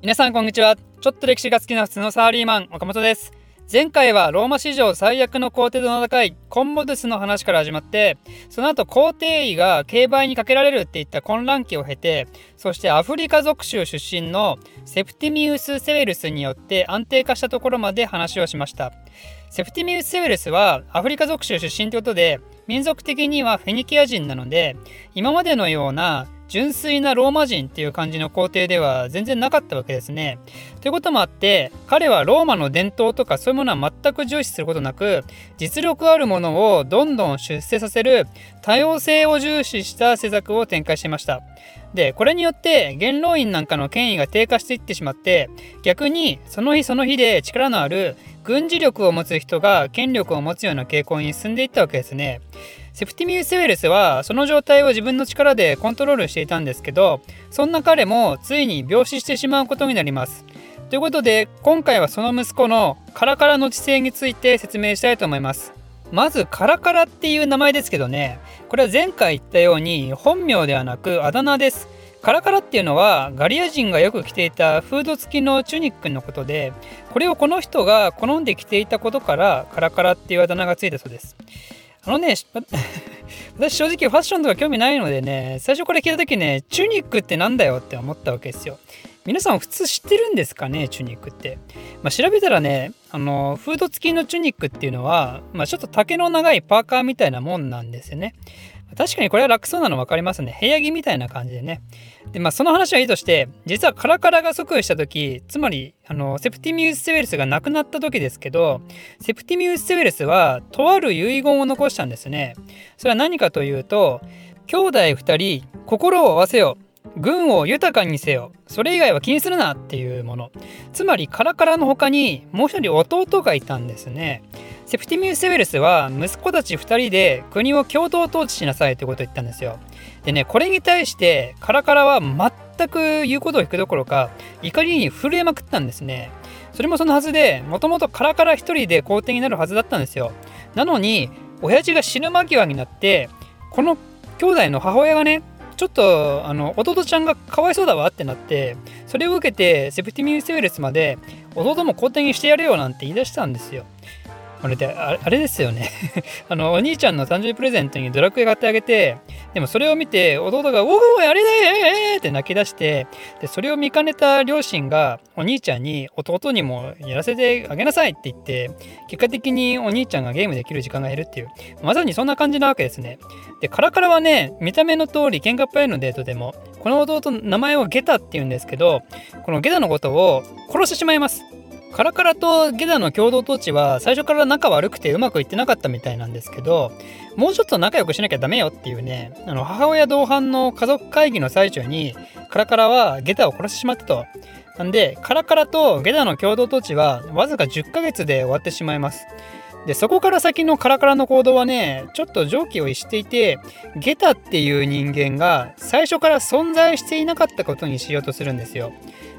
皆さんこんにちは。ちょっと歴史が好きな普通のサラリーマン岡本です。前回はローマ史上最悪の皇帝と名高いコンモドゥスの話から始まってその後皇帝位が競売にかけられるっていった混乱期を経てそしてアフリカ属州出身のセプティミウス・セウェルスによって安定化したところまで話をしました。セプティミウス・セウェルスはアフリカ属州出身ということで民族的にはフェニキア人なので今までのような純粋なローマ人っていう感じの皇帝では全然なかったわけですね。ということもあって彼はローマの伝統とかそういうものは全く重視することなく実力あるものをどんどん出世させる多様性を重視した施策を展開していました。でこれによって元老院なんかの権威が低下していってしまって逆にその日その日で力のある軍事力を持つ人が権力を持つような傾向に進んでいったわけですね。セプティミウス・ウェルスはその状態を自分の力でコントロールしていたんですけどそんな彼もついに病死してしまうことになります。ということで今回はその息子のカラカラの知性について説明したいと思います。まずカラカラっていう名前ですけどねこれは前回言ったように本名ではなくあだ名です。カラカラっていうのはガリア人がよく着ていたフード付きのチュニックのことでこれをこの人が好んで着ていたことからカラカラっていうあだ名がついたそうです。あのね、私正直ファッションとか興味ないのでね、最初これ着た時ね、チュニックってなんだよって思ったわけですよ。皆さん普通知ってるんですかね、チュニックって。まあ、調べたらね、あの、フード付きのチュニックっていうのは、まあ、ちょっと丈の長いパーカーみたいなもんなんですよね。確かにこれは楽そうなの分かりますね。部屋着みたいな感じでね。で、まあその話はいいとして、実はカラカラが即位した時、つまり、あの、セプティミウス・セウェルスが亡くなった時ですけど、セプティミウス・セウェルスは、とある遺言を残したんですね。それは何かというと、兄弟二人、心を合わせよう。軍を豊かにせよ。それ以外は気にするなっていうもの。つまりカラカラの他にもう一人弟がいたんですね。セプティミウス・セベルスは息子たち2人で国を共同統治しなさいということを言ったんですよ。でね、これに対してカラカラは全く言うことを引くどころか怒りに震えまくったんですね。それもそのはずで、もともとカラカラ1人で皇帝になるはずだったんですよ。なのに、親父が死ぬ間際になって、この兄弟の母親がね、ちょっとあの弟ちゃんがかわいそうだわってなってそれを受けてセプティミウス・ウェルスまで弟も後転にしてやれよなんて言い出したんですよ。あれであれですよね。あのお兄ちゃんの誕生日プレゼントにドラクエ買ってあげてでもそれを見て弟が「おおあれだえー!」って泣き出してでそれを見かねた両親がお兄ちゃんに弟にもやらせてあげなさいって言って結果的にお兄ちゃんがゲームできる時間が減るっていう。まさにそんな感じなわけですね。でカラカラはね見た目の通り喧嘩っぱいのデートでもこの弟の名前をゲタって言うんですけどこのゲタのことを殺してしまいます。カラカラとゲダの共同統治は最初から仲悪くてうまくいってなかったみたいなんですけどもうちょっと仲良くしなきゃダメよっていうねあの母親同伴の家族会議の最中にカラカラはゲダを殺してしまったと。なんでカラカラとゲダの共同統治はわずか10ヶ月で終わってしまいます。でそこから先のカラカラの行動はねちょっと常軌を逸していてゲタっていう人間が最初から存在していなかったことにしようとするんですよ。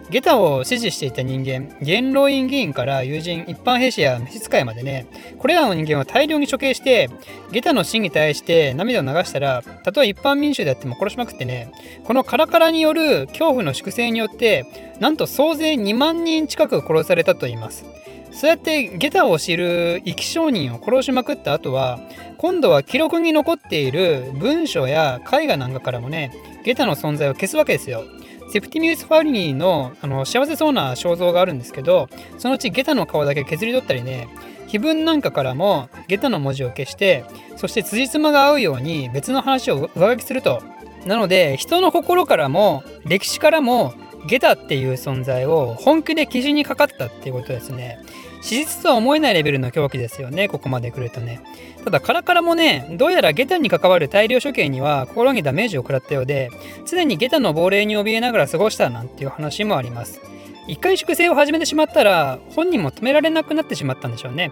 ゲタを支持していた人間元老院議員から友人一般兵士や召使いまでねこれらの人間を大量に処刑してゲタの死に対して涙を流したらたとえ一般民衆であっても殺しまくってねこのカラカラによる恐怖の粛清によってなんと総勢2万人近く殺されたといいます。そうやってゲタを知る生き証人を殺しまくった後は今度は記録に残っている文書や絵画なんかからもねゲタの存在を消すわけですよ。セプティミウス・ファリニーのあの幸せそうな肖像があるんですけどそのうちゲタの顔だけ削り取ったりね碑文なんかからもゲタの文字を消してそして辻褄が合うように別の話を上書きすると。なので人の心からも歴史からもゲタっていう存在を本気で記事にかかったっていうことですね。史実とは思えないレベルの狂気ですよねここまで来るとね。ただカラカラもねどうやらゲタに関わる大量処刑には心にダメージを食らったようで常にゲタの亡霊に怯えながら過ごしたなんていう話もあります。一回粛清を始めてしまったら本人も止められなくなってしまったんでしょうね。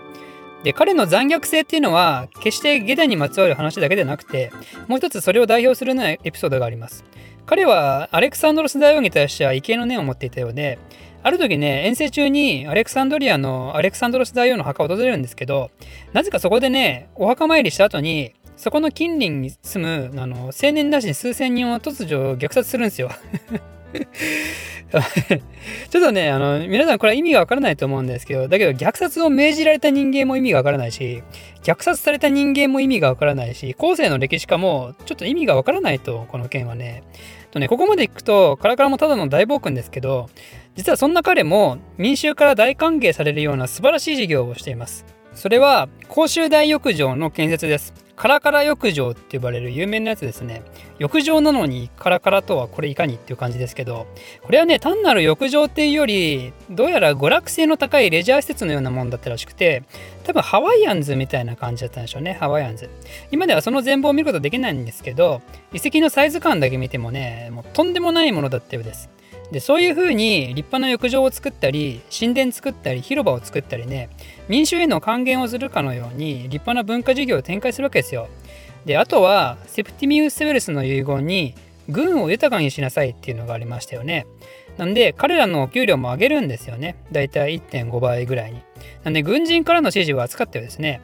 で彼の残虐性っていうのは決してゲタにまつわる話だけでなくてもう一つそれを代表するようなエピソードがあります。彼はアレクサンドロス大王に対しては畏敬の念を持っていたようである時ね、遠征中にアレクサンドリアのアレクサンドロス大王の墓を訪れるんですけど、なぜかそこでね、お墓参りした後に、そこの近隣に住むあの青年男子数千人を突如虐殺するんですよ。ちょっとね、あの、皆さんこれは意味がわからないと思うんですけど、だけど虐殺を命じられた人間も意味がわからないし、虐殺された人間も意味がわからないし、後世の歴史家もちょっと意味がわからないと、この件はね。とね、ここまで行くと、カラカラもただの大暴君ですけど、実はそんな彼も民衆から大歓迎されるような素晴らしい事業をしています。それは公衆大浴場の建設です。カラカラ浴場って呼ばれる有名なやつですね。浴場なのにカラカラとはこれいかにっていう感じですけど、これはね、単なる浴場っていうより、どうやら娯楽性の高いレジャー施設のようなもんだったらしくて、多分ハワイアンズみたいな感じだったんでしょうね、ハワイアンズ。今ではその全貌を見ることできないんですけど、遺跡のサイズ感だけ見てもね、もうとんでもないものだったようです。でそういうふうに立派な浴場を作ったり神殿作ったり広場を作ったりね民衆への還元をするかのように立派な文化事業を展開するわけですよ。であとはセプティミウス・セベルスの遺言に軍を豊かにしなさいっていうのがありましたよね。なんで彼らのお給料も上げるんですよね。だいたい1.5倍ぐらいに。なんで軍人からの指示を扱ったようですね。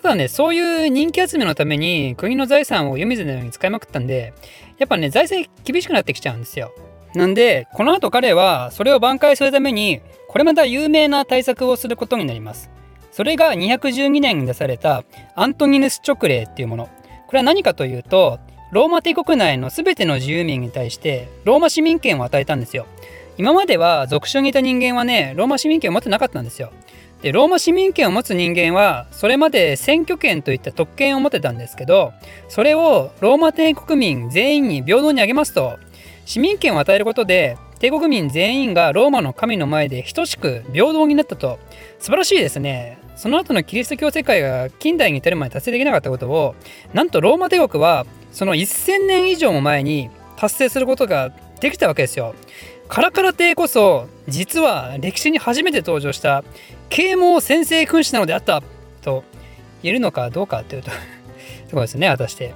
ただね、そういう人気集めのために国の財産を湯水のように使いまくったんで、やっぱね、財政厳しくなってきちゃうんですよ。なんで、この後彼はそれを挽回するために、これまた有名な対策をすることになります。それが212年に出されたアントニヌス勅令っていうもの。これは何かというと、ローマ帝国内の全ての自由民に対してローマ市民権を与えたんですよ。今までは属州にいた人間はね、ローマ市民権を持ってなかったんですよ。で、ローマ市民権を持つ人間は、それまで選挙権といった特権を持ってたんですけど、それをローマ帝国民全員に平等にあげますと、市民権を与えることで帝国民全員がローマの神の前で等しく平等になったと素晴らしいですね。その後のキリスト教世界が近代に至るまで達成できなかったことをなんとローマ帝国はその1000年以上も前に達成することができたわけですよ。カラカラ帝こそ実は歴史に初めて登場した啓蒙先制君主なのであったと言えるのかどうかというと そうですね果たして。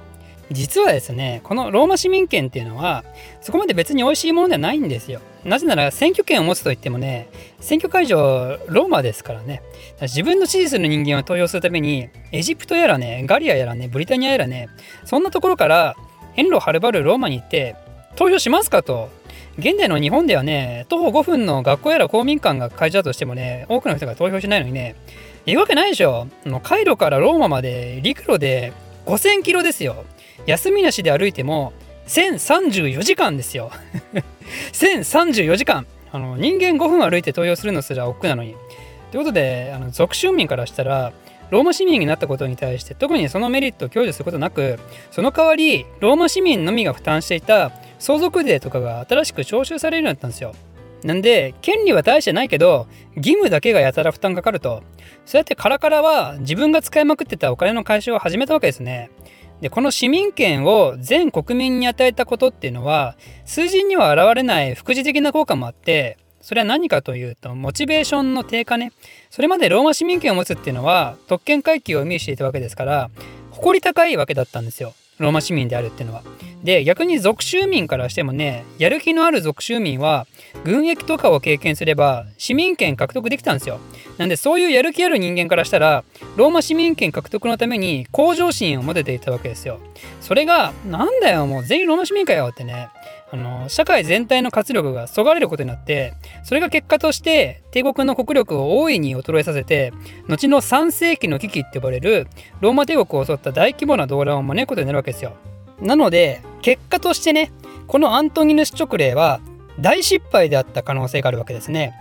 実はですねこのローマ市民権っていうのはそこまで別に美味しいものではないんですよ。なぜなら選挙権を持つといってもね選挙会場ローマですからね。自分の支持する人間を投票するためにエジプトやらねガリアやらねブリタニアやらねそんなところから遠路はるばるローマに行って投票しますかと。現代の日本ではね徒歩5分の学校やら公民館が会場だとしてもね多くの人が投票しないのにね言うわけないでしょ。カイロからローマまで陸路で5000キロですよ。休みなしで歩いても1034時間ですよ。1034時間。あの人間5分歩いて投票するのすら億劫なのに。ということであの属州民からしたらローマ市民になったことに対して特にそのメリットを享受することなくその代わりローマ市民のみが負担していた相続税とかが新しく徴収されるようになったんですよ。なんで権利は大してないけど義務だけがやたら負担かかると。そうやってカラカラは自分が使いまくってたお金の回収を始めたわけですね。でこの市民権を全国民に与えたことっていうのは数字には現れない副次的な効果もあってそれは何かというとモチベーションの低下ね。それまでローマ市民権を持つっていうのは特権階級を意味していたわけですから誇り高いわけだったんですよ。ローマ市民であるっていうのは。で逆に属州民からしてもねやる気のある属州民は軍役とかを経験すれば市民権獲得できたんですよ。なんでそういうやる気ある人間からしたらローマ市民権獲得のために向上心を持てていたわけですよ。それがなんだよもう全員ローマ市民かよってねあの社会全体の活力がそがれることになってそれが結果として帝国の国力を大いに衰えさせて後の3世紀の危機って呼ばれるローマ帝国を襲った大規模な動乱を招くことになるわけですよ。なので結果としてねこのアントニヌス直令は大失敗であった可能性があるわけですね。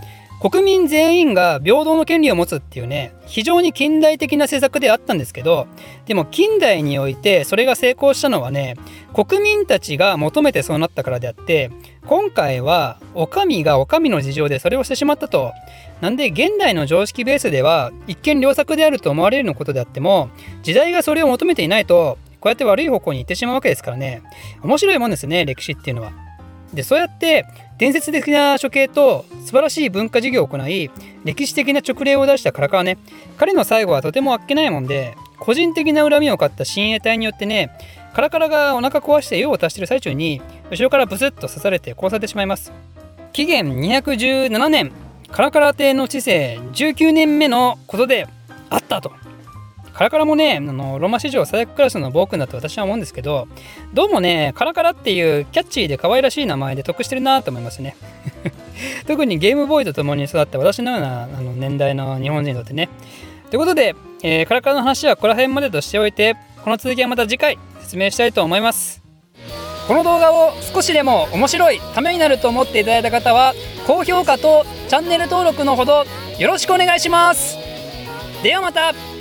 国民全員が平等の権利を持つっていうね非常に近代的な施策であったんですけどでも近代においてそれが成功したのはね国民たちが求めてそうなったからであって今回はお上がお上の事情でそれをしてしまったとなんで現代の常識ベースでは一見良作であると思われるのことであっても時代がそれを求めていないとこうやって悪い方向に行ってしまうわけですからね面白いもんですね歴史っていうのは。でそうやって伝説的な処刑と素晴らしい文化事業を行い歴史的な直令を出した唐川ね。彼の最後はとてもあっけないもんで個人的な恨みを買った親衛隊によってねカラカラがお腹壊して用を足してる最中に後ろからブスッと刺されて殺されてしまいます。紀元217年カラカラ帝の治世19年目のことであったと。カラカラもねあのローマ史上最悪クラスの暴君だと私は思うんですけどどうもねカラカラっていうキャッチーで可愛らしい名前で得してるなと思いますね。特にゲームボーイと共に育った私のようなあの年代の日本人にとってね。ということで、えー、カラカラの話はここら辺までとしておいてこの続きはまた次回説明したいと思います。この動画を少しでも面白いためになると思っていただいた方は高評価とチャンネル登録のほどよろしくお願いします。ではまた。